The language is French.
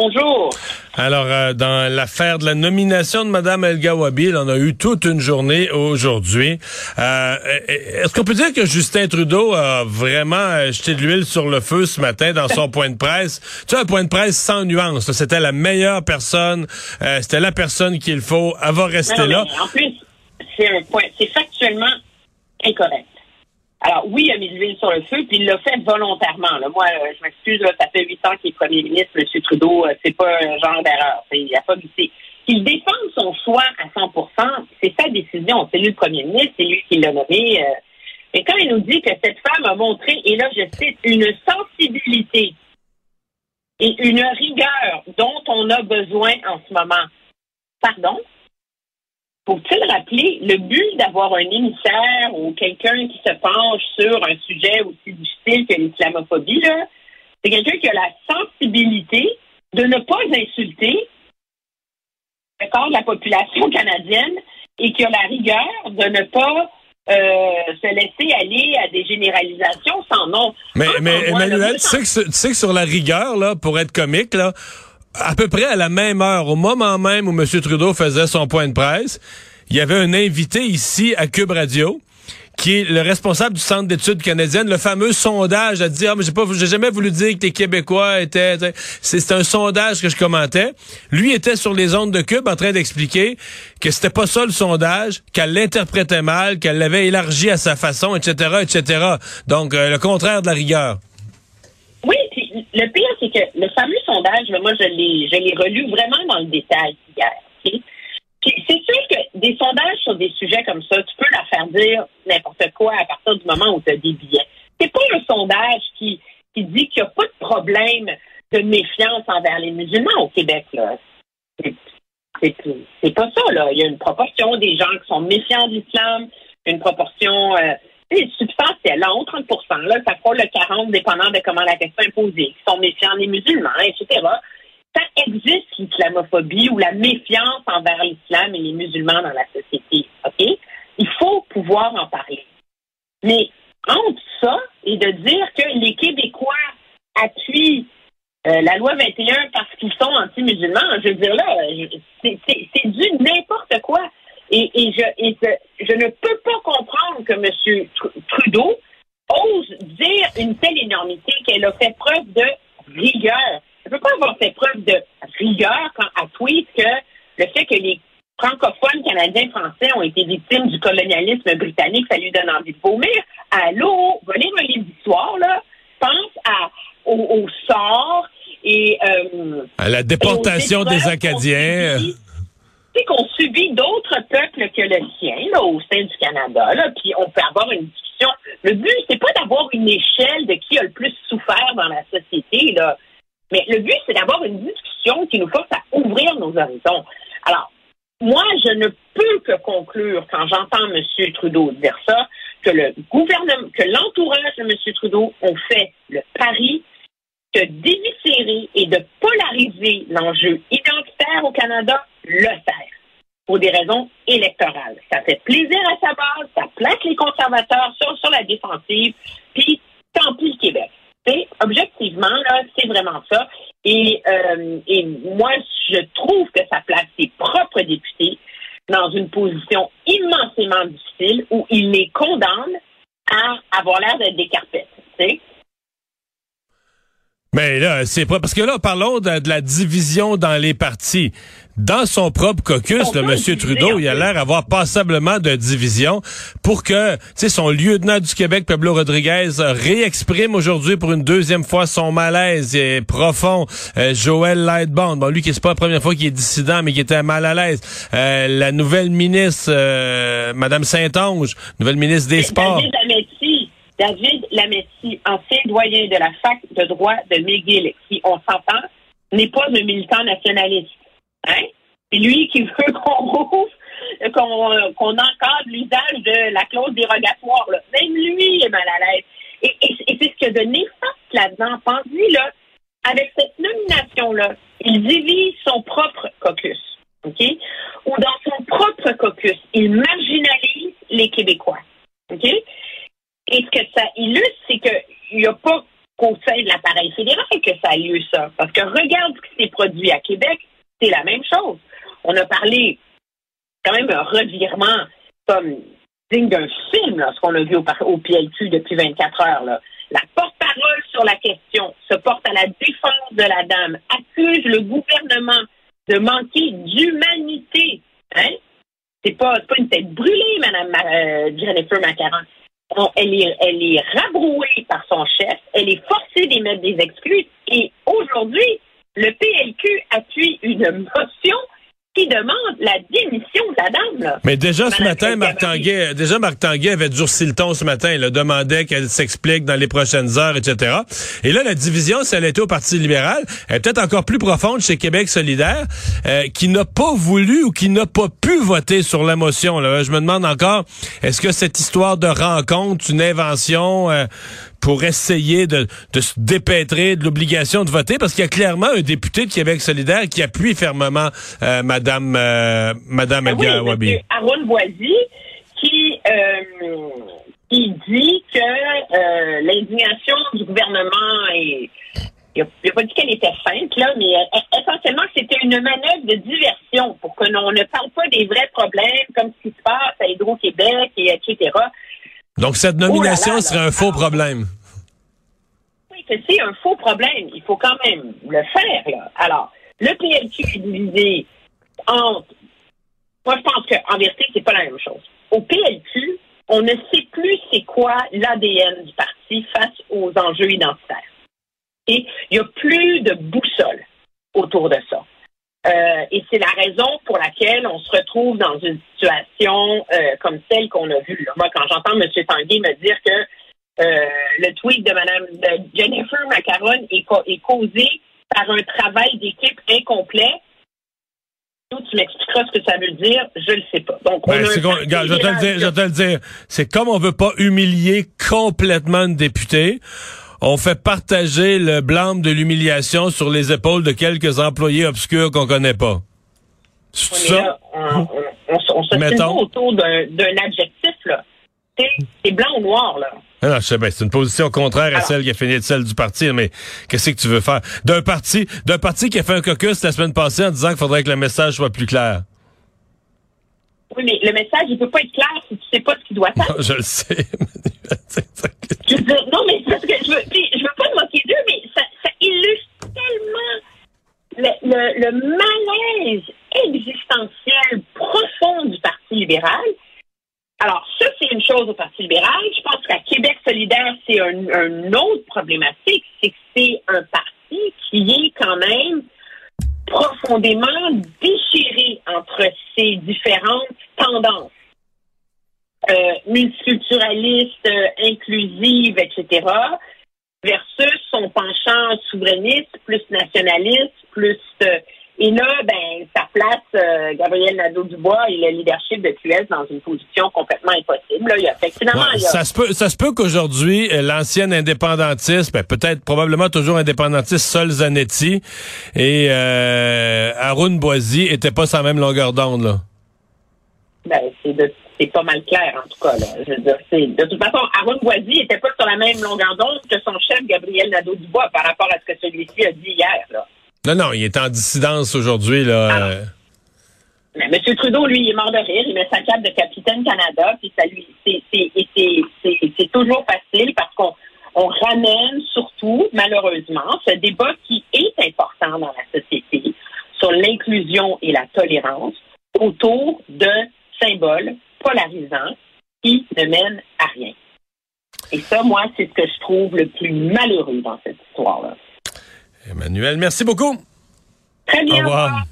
Bonjour. Alors, euh, dans l'affaire de la nomination de Mme El Gawabi, on a eu toute une journée aujourd'hui. Euh, Est-ce qu'on peut dire que Justin Trudeau a vraiment euh, jeté de l'huile sur le feu ce matin dans son point de presse? Tu vois, un point de presse sans nuance. C'était la meilleure personne. Euh, C'était la personne qu'il faut. Elle va rester Non, là. en plus, c'est un point, c'est factuellement incorrect. Alors oui, il a mis l'huile sur le feu, puis il l'a fait volontairement. Là. Moi, euh, je m'excuse, ça fait huit ans qu'il est premier ministre, M. Trudeau, euh, c'est pas un genre d'erreur. Il a pas glissé. Qu'il défende son choix à 100% c'est sa décision. C'est lui le premier ministre, c'est lui qui l'a nommé. euh. Mais quand il nous dit que cette femme a montré, et là je cite, une sensibilité et une rigueur dont on a besoin en ce moment. Pardon? Faut-il rappeler le but d'avoir un émissaire ou quelqu'un qui se penche sur un sujet aussi difficile que l'islamophobie, là? C'est quelqu'un qui a la sensibilité de ne pas insulter le corps de la population canadienne et qui a la rigueur de ne pas euh, se laisser aller à des généralisations sans nom. Mais, Ah, Emmanuel, tu sais, que, tu sais que sur la rigueur, là, pour être comique, là, à peu près à la même heure, au moment même où M. Trudeau faisait son point de presse, il y avait un invité ici à Cube Radio qui est le responsable du Centre d'études canadiennes, le fameux sondage a dit ah mais j'ai pas j'ai jamais voulu dire que les Québécois étaient c'est un sondage que je commentais. Lui était sur les ondes de Cube en train d'expliquer que c'était pas ça le sondage, qu'elle l'interprétait mal, qu'elle l'avait élargi à sa façon, etc., etc. Donc euh, le contraire de la rigueur. Le pire, c'est que le fameux sondage, moi, je l'ai, je l'ai relu vraiment dans le détail hier. c'est sûr que des sondages sur des sujets comme ça, tu peux leur faire dire n'importe quoi à partir du moment où tu as des billets. C'est pas un sondage qui, qui dit qu'il n'y a pas de problème de méfiance envers les musulmans au Québec. Là. C'est pas ça. Là. Il y a une proportion des gens qui sont méfiants de l'islam, une proportion euh, c'est substantielle, là, 30 là, ça frôle le 40 dépendant de comment la question est posée, qui sont méfiants des musulmans, etc. Ça existe l'islamophobie ou la méfiance envers l'islam et les musulmans dans la société, OK? Il faut pouvoir en parler. Mais entre ça et de dire que les Québécois appuient euh, la loi 21 parce qu'ils sont anti-musulmans, je veux dire là, c'est du n'importe quoi. Et je, je ne peux pas comprendre que M. Trudeau ose dire une telle énormité qu'elle a fait preuve de rigueur. Elle ne peut pas avoir fait preuve de rigueur quand elle tweet que le fait que les francophones canadiens français ont été victimes du colonialisme britannique, ça lui donne envie de vomir. Allô, un livre d'histoire, là. Pense à, au, au sort et... euh, À la déportation des Acadiens. Subit d'autres peuples que le sien au sein du Canada, là, puis on peut avoir une discussion. Le but, c'est pas d'avoir une échelle de qui a le plus souffert dans la société, là. Mais le but, c'est d'avoir une discussion qui nous force à ouvrir nos horizons. Alors, moi, je ne peux que conclure, quand j'entends M. Trudeau dire ça, que le gouvernement, que l'entourage de M. Trudeau ont fait le pari de déviscérer et de polariser l'enjeu identitaire au Canada, le sert pour des raisons électorales. Ça fait plaisir à sa base, ça plaque les conservateurs sur, sur la défensive, puis tant pis le Québec. Et objectivement, là, c'est vraiment ça. Et, euh, et moi, je trouve que ça place ses propres députés dans une position immensément difficile où il les condamne à avoir l'air d'être des. Mais là, c'est pas parce que là, parlons de, de la division dans les partis. Dans son propre caucus, le diviser, Trudeau, il a l'air d'avoir passablement de division pour que, tu sais, son lieutenant du Québec, Pablo Rodriguez, réexprime aujourd'hui pour une deuxième fois son malaise euh, profond. Euh, Joël Lightbond, bon, lui qui c'est pas la première fois qu'il est dissident, mais qui était mal à l'aise. Euh, la nouvelle ministre, euh, Madame Saint-Onge, nouvelle ministre des Sports. David David Lametti, ancien doyen de la fac de droit de McGill, qui, on s'entend, n'est pas un militant nationaliste. Hein? C'est lui qui veut qu'on rouvre, qu'on qu'on encadre l'usage de la clause dérogatoire. Même lui est mal à l'aise. Et c'est ce qu'il y a de néfaste là-dedans. Pensez, là, avec cette nomination-là, il divise son propre caucus, OK? Ou dans son propre caucus, il marginalise les Québécois, OK? Et ce que ça illustre, c'est qu'il n'y a pas qu'au sein de l'appareil fédéral que ça a lieu, ça. Parce que regarde à Québec, c'est la même chose. On a parlé quand même un revirement comme digne d'un film, ce qu'on a vu au, au, PLQ depuis 24 heures. La porte-parole sur la question se porte à la défense de la dame, accuse le gouvernement de manquer d'humanité. Hein? C'est pas, une tête brûlée, Mme euh, Jennifer Macaron. elle est rabrouée par son chef, elle est forcée d'émettre des excuses et aujourd'hui, le PLQ appuie une motion qui demande la démission de la dame. Là. Mais déjà ce matin, Marc Tanguay, déjà Marc Tanguay avait durci le ton ce matin. Il demandait qu'elle s'explique dans les prochaines heures, etc. Et là, la division, si elle était au Parti libéral, elle est peut-être encore plus profonde chez Québec solidaire, euh, qui n'a pas voulu ou qui n'a pas pu voter sur la motion. Là. Je me demande encore, est-ce que cette histoire de rencontre, une invention... Euh, pour essayer de, de se dépêtrer de l'obligation de voter parce qu'il y a clairement un député de Québec solidaire qui appuie fermement euh, Madame euh, Madame ah oui, Boisy qui euh, qui dit que euh, l'indignation du gouvernement est il n'a pas dit qu'elle était simple, là, mais essentiellement, c'était une manœuvre de diversion pour que l'on ne parle pas des vrais problèmes, comme ce qui se passe à Hydro-Québec, et etc. Donc, cette nomination oh serait un faux problème. Oui, c'est un faux problème. Il faut quand même le faire. Là. Alors, le PLQ est divisé entre... Moi, je pense qu'en vérité, c'est pas la même chose. Au PLQ, on ne sait plus c'est quoi l'ADN du parti face aux enjeux identitaires. Et il n'y a plus de boussole autour de ça. C'est la raison pour laquelle on se retrouve dans une situation euh, comme celle qu'on a vue. Moi, quand j'entends M. Tanguay me dire que euh, le tweet de Mme Jennifer Macaron est, est, causé par un travail d'équipe incomplet, tu m'expliqueras ce que ça veut dire, je le sais pas. Donc, ben, je, vais te le dire, je te le dire. C'est comme on veut pas humilier complètement une députée on fait partager le blâme de l'humiliation sur les épaules de quelques employés obscurs qu'on connaît pas. On, se autour d'un adjectif, là. C'est blanc ou noir, là. Ah non, c'est une position contraire à celle qui a fini de celle du parti, mais qu'est-ce que tu veux faire? D'un parti, d'un parti qui a fait un caucus la semaine passée en disant qu'il faudrait que le message soit plus clair. Oui, mais le message, il peut pas être clair si tu sais pas ce qu'il doit faire. je le sais. je veux dire, non, mais parce que je veux, je veux pas te moquer d'eux, mais ça, ça illustre tellement le, le, le, malaise existentiel profond du Parti libéral. Alors, ça, c'est une chose au Parti libéral. Je pense qu'à Québec solidaire, c'est un, autre problématique, c'est que c'est un parti qui est quand même profondément déchiré entre ces différentes tendances euh, multiculturalistes, euh, inclusives, etc., versus son penchant souverainiste, plus nationaliste, plus euh, et là, ben, ça place euh, Gabriel Nadeau-Dubois et le leadership de QS dans une position complètement impossible. Là. Il y a, finalement, il y a... Ça se peut, ça se peut qu'aujourd'hui, euh, l'ancienne indépendantiste, ben, peut-être probablement toujours indépendantiste Sol Zanetti et euh, Arun Boisy étaient pas sur la même longueur d'onde. Là. Ben, c'est de c'est pas mal clair, en tout cas. Là. Je veux dire, de toute façon, Arun Boisy n'était pas sur la même longueur d'onde que son chef Gabriel Nadeau-Dubois par rapport à ce que celui-ci a dit hier. Là. Non, non, il est en dissidence aujourd'hui. là. Mais M. Trudeau, lui, il est mort de rire. Il met sa cape de capitaine Canada. Puis ça lui, c'est toujours facile parce qu'on on ramène surtout, malheureusement, ce débat qui est important dans la société sur l'inclusion et la tolérance autour de symboles polarisants qui ne mènent à rien. Et ça, moi, c'est ce que je trouve le plus malheureux dans cette histoire-là. Emmanuel, merci beaucoup. Très bien. Au revoir.